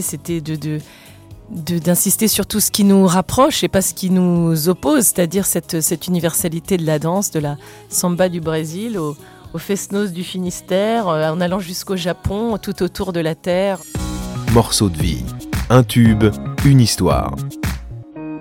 l'idée c'était de, d'insister sur tout ce qui nous rapproche et pas ce qui nous oppose, c'est-à-dire cette, cette universalité de la danse, de la samba du Brésil au, au Fesnos du Finistère, euh, en allant jusqu'au Japon, tout autour de la Terre. Morceau de vie, un tube, une histoire.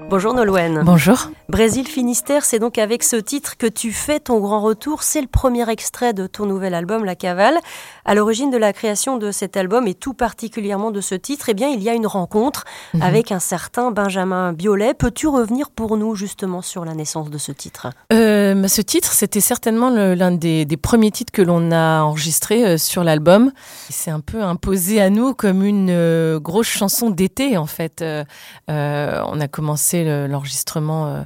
Bonjour Nolwenn. Bonjour. Brésil Finistère, c'est donc avec ce titre que tu fais ton grand retour. C'est le premier extrait de ton nouvel album La Cavale. À l'origine de la création de cet album et tout particulièrement de ce titre, eh bien, il y a une rencontre mhm. avec un certain Benjamin Biolay. Peux-tu revenir pour nous justement sur la naissance de ce titre? Euh, Ce titre, c'était certainement l'un des, premiers titres que l'on a enregistré euh, sur l'album. C'est un peu imposé à nous comme une euh, grosse chanson d'été en fait. on a commencé l'enregistrement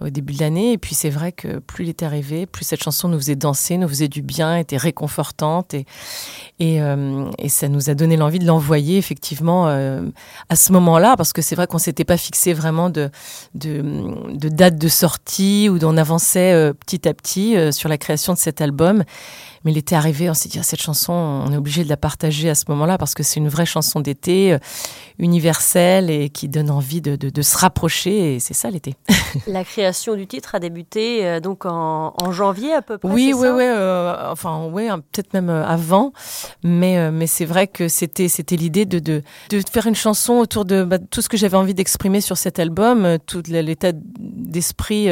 au début de l'année. Et puis c'est vrai que plus il était arrivé, plus cette chanson nous faisait danser, nous faisait du bien, était réconfortante. Et, et, euh, ça nous a donné l'envie de l'envoyer effectivement euh, à ce moment-là, parce que c'est vrai qu'on s'était pas fixé vraiment de, de, date de sortie ou d'on avançait petit à petit sur la création de cet album. Mais il était arrivé, on s'est dit, ah, cette chanson, on est obligé de la partager à ce moment-là parce que c'est une vraie chanson d'été, euh, universelle et qui donne envie de, de, se rapprocher. Et c'est ça l'été. la création du titre a débuté euh, donc en, en, janvier à peu près. Oui, oui, oui. Euh, enfin, oui, peut-être même avant. Mais, mais c'est vrai que c'était, c'était l'idée de, de, de, faire une chanson autour de bah, tout ce que j'avais envie d'exprimer sur cet album, tout l'état d'esprit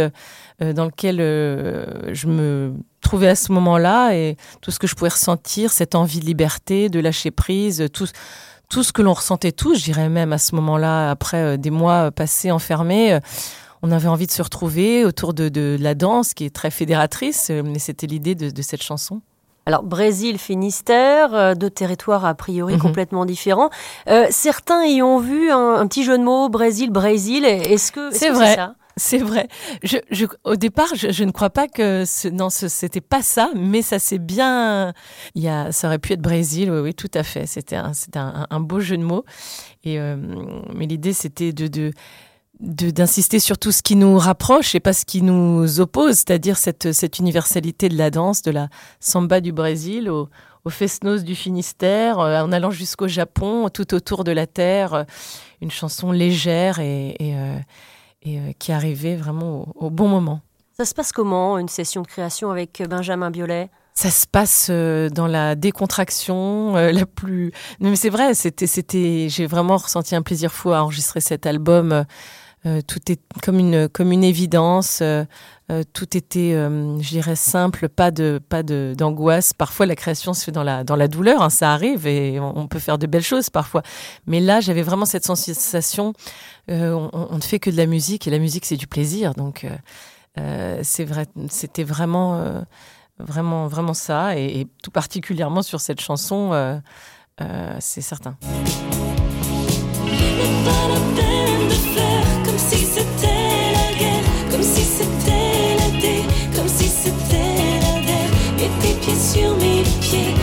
dans lequel je me trouvais à ce moment-là et tout ce que je pouvais ressentir, cette envie de liberté, de lâcher prise, tout, tout ce que l'on ressentait tous, je dirais même à ce moment-là, après euh, des mois passés enfermés. Euh, on avait envie de se retrouver autour de, de, la danse qui est très fédératrice, euh, mais c'était l'idée de, de, cette chanson. Alors Brésil, Finistère, deux territoires a priori mhm. complètement différents. certains y ont vu un, petit jeu de mots Brésil, Brésil. Est-ce que c'est vrai ça? C'est vrai. Je, au départ, je, ne crois pas que ce, non, c'était pas ça, mais ça c'est bien. Il y a, ça aurait pu être Brésil, oui, oui, tout à fait. C'était un, un, un, beau jeu de mots. Et euh, mais l'idée, c'était de, de d'insister sur tout ce qui nous rapproche et pas ce qui nous oppose, c'est-à-dire cette, cette universalité de la danse, de la samba du Brésil au, au Fesnos du Finistère, euh, en allant jusqu'au Japon, tout autour de la Terre, euh, une chanson légère et, et et euh, qui arrivait vraiment au, bon moment. Ça se passe comment, une session de création avec Benjamin Biolay? Ça se passe dans la décontraction euh, la plus. Mais c'est vrai, c'était, c'était, j'ai vraiment ressenti un plaisir fou à enregistrer cet album. Tout est comme une, comme une évidence. tout était, je dirais, simple, pas de, pas d'angoisse. Parfois, la création se fait dans la, dans la douleur, hein, ça arrive et on, peut faire de belles choses parfois. Mais là, j'avais vraiment cette sensation euh, on, ne fait que de la musique et la musique c'est du plaisir. Donc euh, euh, c'est vrai, c'était vraiment, vraiment, vraiment ça et, tout particulièrement sur cette chanson, c'est certain. Mes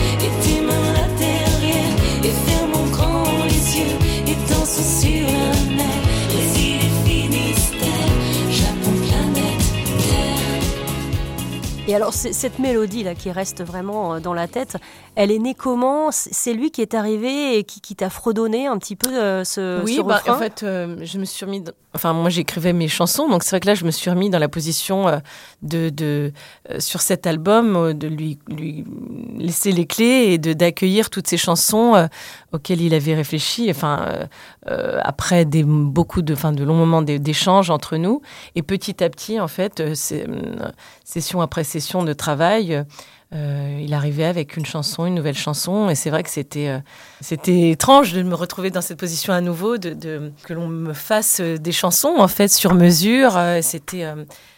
alors, cette mélodie-là qui reste vraiment euh, dans la tête, elle est née comment? C'est lui qui est arrivé et qui, t'a fredonné un petit peu euh, ce, oui, bah, en fait, euh, je me suis remis. Enfin, moi, j'écrivais mes chansons, donc c'est vrai que là, je me suis remis dans la position de, de sur cet album, de lui, lui laisser les clés et de d'accueillir toutes ces chansons auxquelles il avait réfléchi. Enfin, après des beaucoup de, enfin, de longs moments d'échanges entre nous, et petit à petit, en fait, session après session de travail, euh, il arrivait avec une chanson, une nouvelle chanson, et c'est vrai que c'était euh, étrange de me retrouver dans cette position à nouveau, que l'on me fasse des chansons en fait sur mesure. Euh,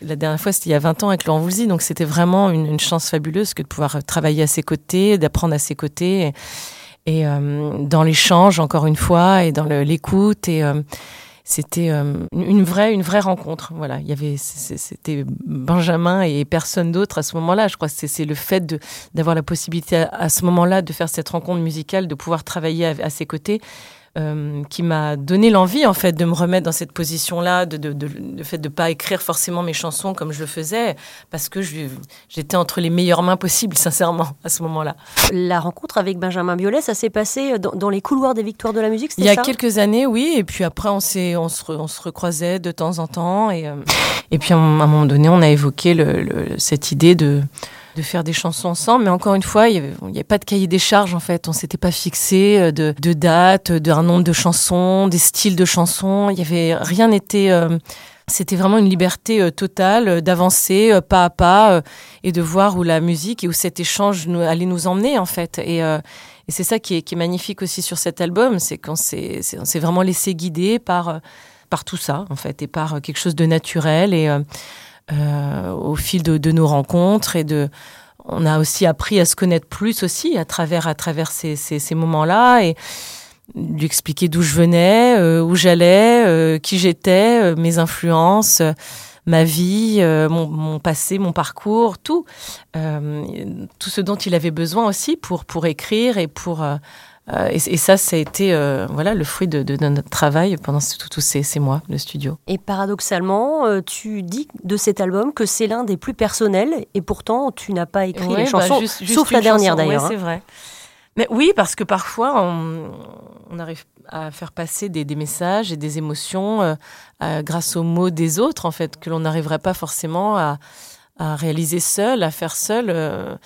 la dernière fois, c'était il y a 20 ans avec Laurent Voulzy, donc c'était vraiment une, chance fabuleuse que de pouvoir travailler à ses côtés, d'apprendre à ses côtés, et, et dans l'échange encore une fois, et dans l'écoute. Et c'était euh, une vraie une vraie rencontre. Voilà il y avait c'était Benjamin et personne d'autre à ce moment-là je crois. C'est le fait de d'avoir la possibilité à, ce moment-là de faire cette rencontre musicale de pouvoir travailler à, ses côtés euh, qui m'a donné l'envie en fait de me remettre dans cette position-là, de, de, de, de fait de pas écrire forcément mes chansons comme je le faisais, parce que j'étais entre les meilleures mains possibles, sincèrement, à ce moment-là. La rencontre avec Benjamin Biolay, ça s'est passé dans, dans, les couloirs des Victoires de la musique, Il y a ça? quelques années, oui, et puis après on, s'est, on, se, on se recroisait de temps en temps, et, euh, et puis à un moment donné, on a évoqué le, le, cette idée de de faire des chansons ensemble. Mais encore une fois, il n'y avait, pas de cahier des charges en fait. On s'était pas fixé euh, de, date, d'un nombre de chansons, des styles de chansons. Il y avait rien n'était. Euh, c'était vraiment une liberté euh, totale d'avancer euh, pas à pas euh, et de voir où la musique et où cet échange nous, allait nous emmener en fait. Et, c'est ça qui est, qui est, magnifique aussi sur cet album, c'est qu'on s'est, s'est vraiment laissé guider par par tout ça en fait et par quelque chose de naturel et euh, au fil de, de, nos rencontres et de on a aussi appris à se connaître plus aussi à travers à travers ces, ces, ces moments-là et lui expliquer d'où je venais, euh, où j'allais, euh, qui j'étais, euh, mes influences, ma vie, mon, mon, passé, mon parcours, tout, tout ce dont il avait besoin aussi pour pour écrire et pour et, et, ça, ça a été euh, voilà le fruit de, de, de, notre travail pendant tous ces, ces, mois, le studio. Et paradoxalement, euh, tu dis de cet album que c'est l'un des plus personnels, et pourtant tu n'as pas écrit ouais, les chansons, bah, juste, juste sauf la dernière d'ailleurs. Ouais, c'est vrai. Mais oui, parce que parfois on, on arrive à faire passer des, des, messages et des émotions euh, euh, grâce aux mots des autres, en fait, que l'on n'arriverait pas forcément à, à, réaliser seul, à faire seul.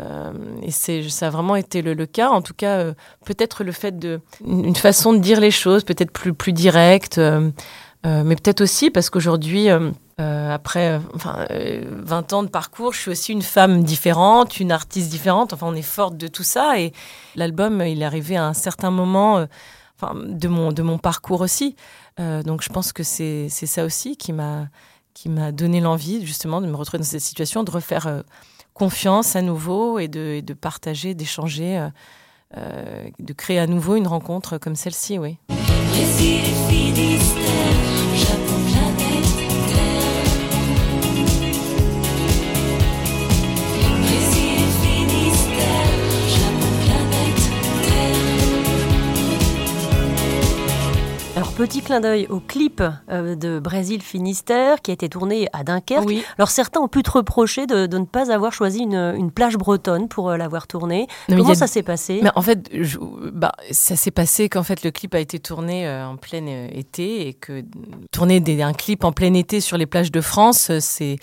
Euh, et c'est, ça a vraiment été le, le cas. En tout cas, euh, peut-être le fait de une façon de dire les choses, peut-être plus plus directe, euh, mais peut-être aussi parce qu'aujourd'hui, après, enfin, 20 ans de parcours, je suis aussi une femme différente, une artiste différente. Enfin, on est forte de tout ça. Et l'album, il est arrivé à un certain moment, enfin, de mon de mon parcours aussi. donc, je pense que c'est ça aussi qui m'a donné l'envie justement de me retrouver dans cette situation, de refaire confiance à nouveau et de, de partager, d'échanger, euh, euh, de créer à nouveau une rencontre comme celle-ci, oui. Petit clin d'œil au clip euh, de Brésil Finistère qui a été tourné à Dunkerque. Oui. Alors, certains ont pu te reprocher de, de ne pas avoir choisi une, une plage bretonne pour euh, l'avoir tourné. Non, Comment a- ça s'est passé? Mais en fait, je- bah, ça s'est passé qu'en fait le clip a été tourné euh, en plein été et que tourner des, un clip en plein été sur les plages de France, c'est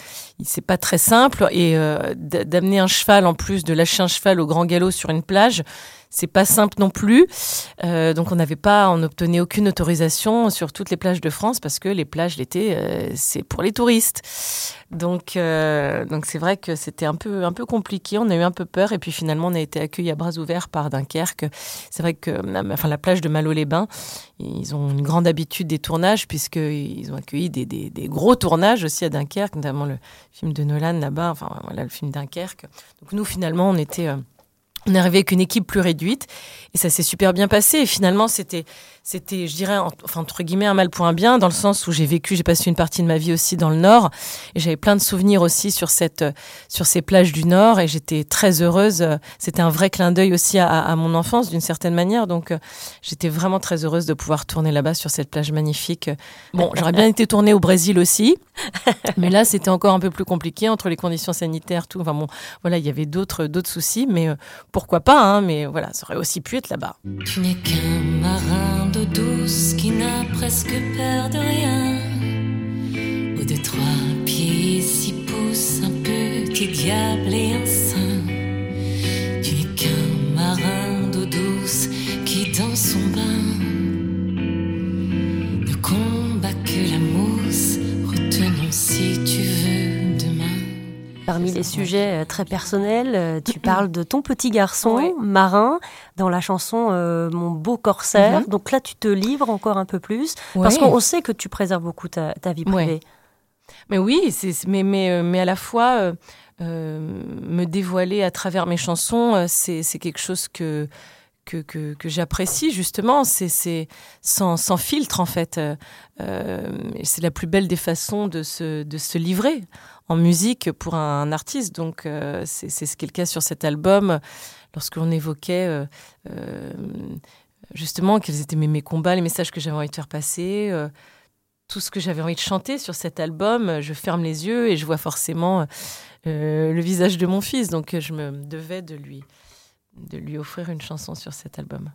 c'est pas très simple et euh, d'amener un cheval en plus de lâcher un cheval au grand galop sur une plage, c'est pas simple non plus. Euh, donc on n'avait pas, on n'obtenait aucune autorisation sur toutes les plages de France parce que les plages l'été, euh, c'est pour les touristes. Donc euh, donc c'est vrai que c'était un peu un peu compliqué. On a eu un peu peur et puis finalement on a été accueillis à bras ouverts par Dunkerque. C'est vrai que enfin la plage de Malo-les-Bains, ils ont une grande habitude des tournages puisqu'ils ont accueilli des, des, des gros tournages aussi à Dunkerque, notamment le film de Nolan là-bas. Enfin voilà le film Dunkerque. Donc nous finalement on était on est arrivé avec une équipe plus réduite et ça s'est super bien passé. Et finalement, c'était, c'était, je dirais, en- enfin, entre guillemets, un mal pour un bien, dans le sens où j'ai vécu, j'ai passé une partie de ma vie aussi dans le Nord et j'avais plein de souvenirs aussi sur cette, sur ces plages du Nord et j'étais très heureuse. C'était un vrai clin d'œil aussi à, à mon enfance d'une certaine manière. Donc, euh, j'étais vraiment très heureuse de pouvoir tourner là-bas sur cette plage magnifique. Bon, j'aurais bien été tournée au Brésil aussi, mais là, c'était encore un peu plus compliqué entre les conditions sanitaires, tout. Enfin bon, voilà, il y avait d'autres, d'autres soucis, mais euh, pourquoi pas, hein, mais voilà, ça aurait aussi pu être là-bas. Tu n'es qu'un marin d'eau douce qui n'a presque peur de rien. Ou de trois pieds, six pouces, un petit diable Parmi les sujets euh, très personnels, euh, tu parles de ton petit garçon marin dans la chanson euh, Mon beau corsaire. Mhm. Donc là, tu te livres encore un peu plus parce qu'on on sait que tu préserves beaucoup ta, ta vie privée. Ouais. Mais oui, c'est, mais, mais, mais à la fois, euh, euh, me dévoiler à travers mes chansons, c'est, c'est quelque chose que, que, j'apprécie justement. C'est, sans, filtre en fait. Euh, c'est la plus belle des façons de se, de se livrer en musique pour un, artiste. Donc euh, c'est, ce qui est le cas sur cet album. Lorsque l'on évoquait euh, justement quels étaient mes, mes, combats, les messages que j'avais envie de faire passer, tout ce que j'avais envie de chanter sur cet album. Je ferme les yeux et je vois forcément le visage de mon fils, donc je me devais de lui de lui offrir une chanson sur cet album.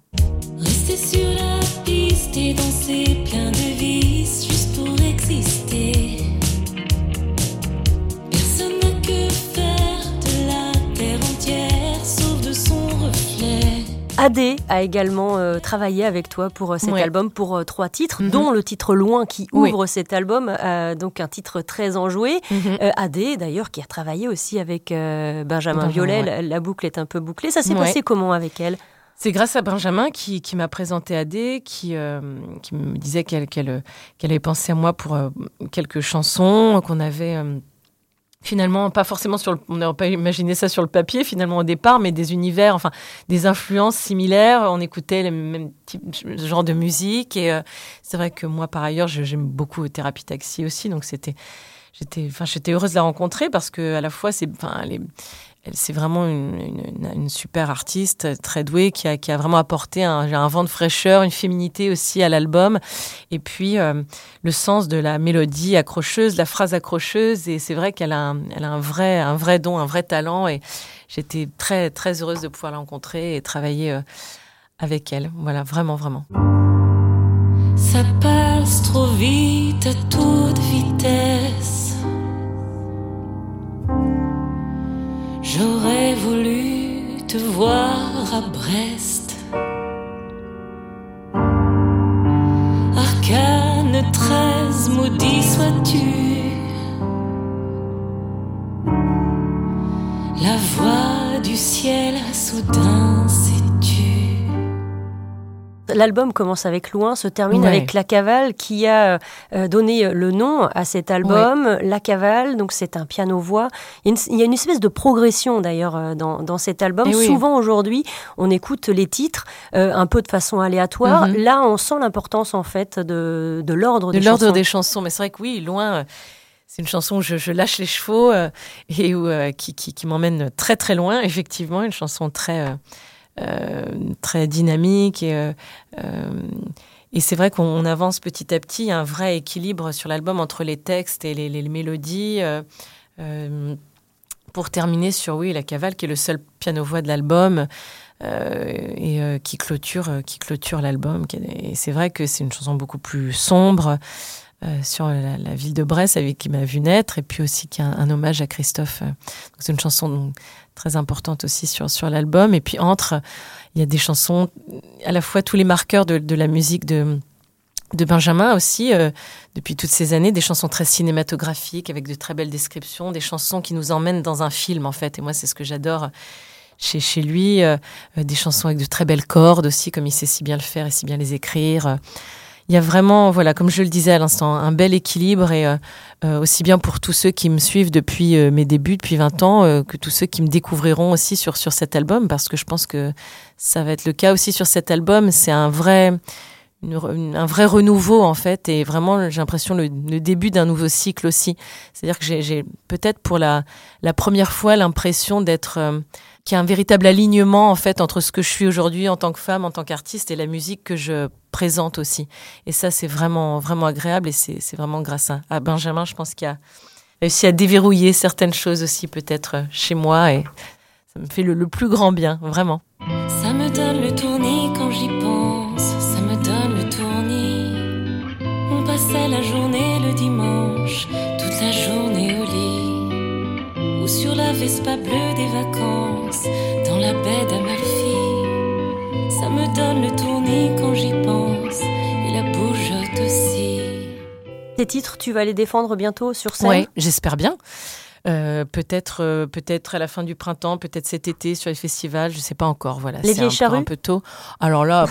Rester sur la piste et danser plein de vis juste pour exister. Adé a également euh, travaillé avec toi pour euh, cet album, pour euh, trois titres, mhm. dont le titre Loin qui ouvre cet album, donc un titre très enjoué. Mhm. Adé, d'ailleurs, qui a travaillé aussi avec Benjamin Violet, la, boucle est un peu bouclée. Ça s'est passé comment avec elle? C'est grâce à Benjamin qui, m'a présenté Adé, qui, qui me disait qu'elle qu'elle avait pensé à moi pour quelques chansons, qu'on avait finalement pas forcément sur le, on n'aurait pas imaginé ça sur le papier finalement au départ mais des univers enfin des influences similaires. On écoutait le même type genre de musique. Et euh, c'est vrai que moi par ailleurs j'aime beaucoup thérapie taxi aussi. Donc c'était j'étais enfin j'étais heureuse de la rencontrer parce que à la fois c'est enfin les c'est vraiment une, super artiste, très douée, qui a, vraiment apporté un, vent de fraîcheur, une féminité aussi à l'album. Et puis, euh, le sens de la mélodie accrocheuse, la phrase accrocheuse. Et c'est vrai qu'elle a, un vrai don, un vrai talent. Et j'étais très, très heureuse de pouvoir la rencontrer et travailler euh, avec elle. Voilà, vraiment, vraiment. Ça passe trop vite à toute vitesse J'aurais voulu te voir à Brest. Arcane 13, maudit sois-tu. La voix du ciel soudain s'est L'album commence avec Loin, se termine avec La Cavale qui a euh, donné le nom à cet album. La Cavale, donc c'est un piano-voix. Il, y a une espèce de progression d'ailleurs euh, dans, cet album. Eh Souvent aujourd'hui, on écoute les titres euh, un peu de façon aléatoire. Mhm. Là, on sent l'importance en fait de, l'ordre des, chansons. des chansons. Mais c'est vrai que oui, Loin c'est une chanson où je, lâche les chevaux et où, qui, qui m'emmène très très loin, effectivement, une chanson très, euh, très dynamique et euh, euh, et c'est vrai qu'on avance petit à petit, il y a un vrai équilibre sur l'album entre les textes et les, mélodies. pour terminer sur oui, La Cavale, qui est le seul piano-voix de l'album et qui clôture, qui clôture l'album. Et c'est vrai que c'est une chanson beaucoup plus sombre. sur la, ville de Brest avec qui m'a vu naître et puis aussi qui a un, hommage à Christophe. C'est une chanson très importante aussi sur, sur l'album. Et puis entre, il y a des chansons, à la fois tous les marqueurs de, de la musique de, de Benjamin aussi, euh, depuis toutes ces années, des chansons très cinématographiques, avec de très belles descriptions, des chansons qui nous emmènent dans un film en fait. Et moi, c'est ce que j'adore chez, chez lui, euh, euh, des chansons avec de très belles cordes aussi, comme il sait si bien le faire et si bien les écrire il y a vraiment, voilà, comme je le disais à l'instant, un bel équilibre et euh, euh, aussi bien pour tous ceux qui me suivent depuis euh, mes débuts, depuis 20 ans, que tous ceux qui me découvriront aussi sur, sur cet album, parce que je pense que ça va être le cas aussi sur cet album. C'est un vrai, un vrai renouveau en fait, et vraiment j'ai l'impression le, début d'un nouveau cycle aussi. C'est-à-dire que j'ai peut-être pour la, première fois l'impression d'être qu'il y a un véritable alignement en fait entre ce que je suis aujourd'hui en tant que femme, en tant qu'artiste et la musique que je présente aussi. Et ça, c'est vraiment vraiment agréable et c'est vraiment grâce à, Benjamin, je pense qu'il a réussi à déverrouiller certaines choses aussi peut-être chez moi et ça me fait le, plus grand bien, vraiment. Ça me donne le quand j'y pense, sur la Vespa bleue des vacances, dans la baie d'Amalfi. Ça me donne le tournis quand j'y pense et la bougeotte aussi. Tes titres, tu vas les défendre bientôt sur scène? Oui, j'espère bien. Euh, peut-être euh, peut-être à la fin du printemps, peut-être cet été sur les festivals, je sais pas encore. Voilà, les vieilles charrues un peu tôt. Alors là,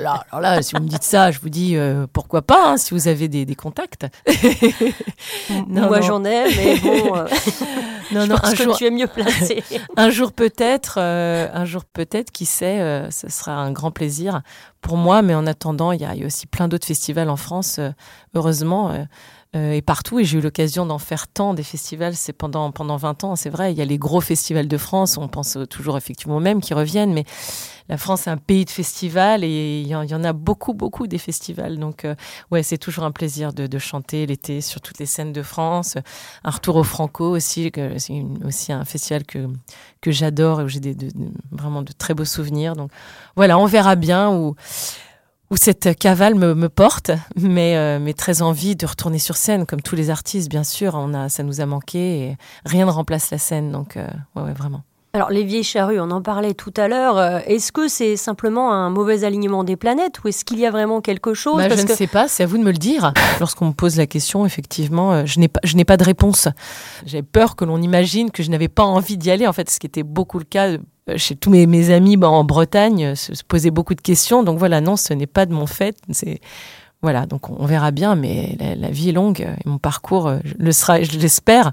là, alors là, si vous me dites ça, je vous dis euh, pourquoi pas, hein, si vous avez des, des contacts. non, Moi j'en ai, mais bon. non, non, un jour, tu es mieux placé. un jour peut-être, un jour peut-être, qui sait, ce sera un grand plaisir pour moi. Mais en attendant, il y, a aussi plein d'autres festivals en France, heureusement. Euh, et partout. Et j'ai eu l'occasion d'en faire tant des festivals. C'est pendant, pendant 20 ans, c'est vrai. Il y a les gros festivals de France. On pense toujours effectivement aux mêmes qui reviennent. Mais la France est un pays de festivals et il y, en, a beaucoup, beaucoup des festivals. Donc, euh, ouais, c'est toujours un plaisir de, chanter l'été sur toutes les scènes de France. Un retour au Franco aussi, c'est aussi un festival que, que j'adore et où j'ai des, vraiment de très beaux souvenirs. Donc, voilà, on verra bien où où cette cavale me, porte, mais, euh, mais très envie de retourner sur scène, comme tous les artistes, bien sûr. On a, ça nous a manqué et rien ne remplace la scène, donc euh, ouais, vraiment. Alors les vieilles charrues, on en parlait tout à l'heure. Euh, est-ce que c'est simplement un mauvais alignement des planètes ou est-ce qu'il y a vraiment quelque chose? Bah, Je ne sais pas, c'est à vous de me le dire. Lorsqu'on me pose la question, effectivement, je n'ai pas, je n'ai pas de réponse. J'ai peur que l'on imagine que je n'avais pas envie d'y aller, en fait, ce qui était beaucoup le cas euh, chez tous mes, mes amis bah, en Bretagne euh, se, posaient beaucoup de questions. Donc voilà, non, ce n'est pas de mon fait. C'est voilà, donc on verra bien, mais la, vie est longue et mon parcours euh, le sera, je l'espère.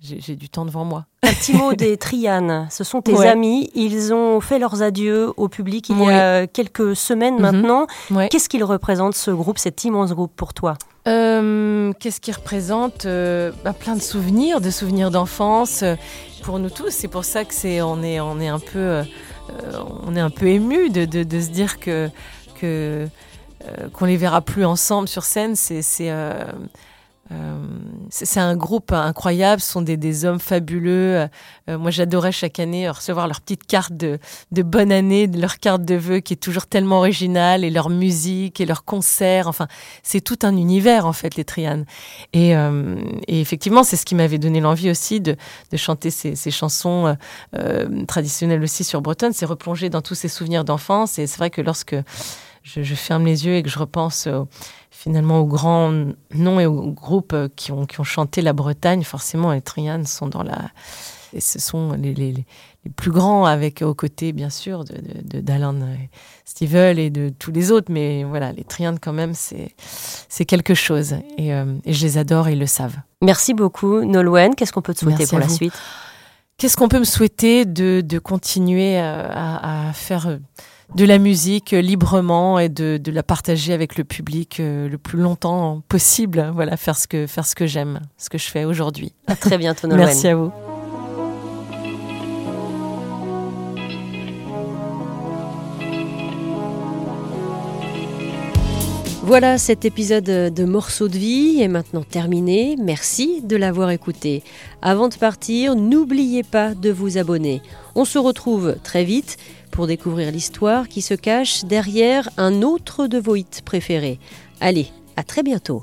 J'ai du temps devant moi. Un petit mot des Trianes. Ce sont tes amis. Ils ont fait leurs adieux au public il y a quelques semaines mhm. maintenant. Qu'est-ce qu'il représente ce groupe, cet immense groupe pour toi? Qu'est-ce qu'il représente bah, Plein de souvenirs, de souvenirs d'enfance pour nous tous. C'est pour ça que c'est on est on est un peu euh, on est un peu ému de, de, se dire que que euh, qu'on les verra plus ensemble sur scène. C'est c'est euh, euh, c'est un groupe incroyable, ce sont des, des hommes fabuleux. Euh, moi, j'adorais chaque année recevoir leur petite carte de, de bonne année, leur carte de vœux qui est toujours tellement originale, et leur musique, et leurs concerts. Enfin, c'est tout un univers, en fait, les Trianes. Et, euh, et effectivement, c'est ce qui m'avait donné l'envie aussi de, de chanter ces, ces chansons traditionnelles aussi sur Bretonne, c'est replonger dans tous ces souvenirs d'enfance. Et c'est vrai que lorsque je, je, ferme les yeux et que je repense finalement aux grands noms et aux groupes qui ont, qui ont chanté la Bretagne, forcément, les Trianes sont dans la. Et ce sont les, les, les plus grands, avec aux côtés, bien sûr, de, d'Alan Stivell et de tous les autres. Mais voilà, les Trianes, quand même, c'est, c'est quelque chose. Et, euh, et, je les adore et ils le savent. Merci beaucoup, Nolwenn. Qu'est-ce qu'on peut te souhaiter pour la suite? Qu'est-ce qu'on peut me souhaiter de, de continuer euh, à, à faire euh, de la musique librement et de, la partager avec le public euh, le plus longtemps possible. Voilà, faire ce que, faire ce que j'aime, ce que je fais aujourd'hui. À très bientôt, Nolwenn. Merci à vous. Voilà, cet épisode de Morceaux de vie est maintenant terminé. Merci de l'avoir écouté. Avant de partir, n'oubliez pas de vous abonner. On se retrouve très vite pour découvrir l'histoire qui se cache derrière un autre de vos hits préférés. Allez, à très bientôt.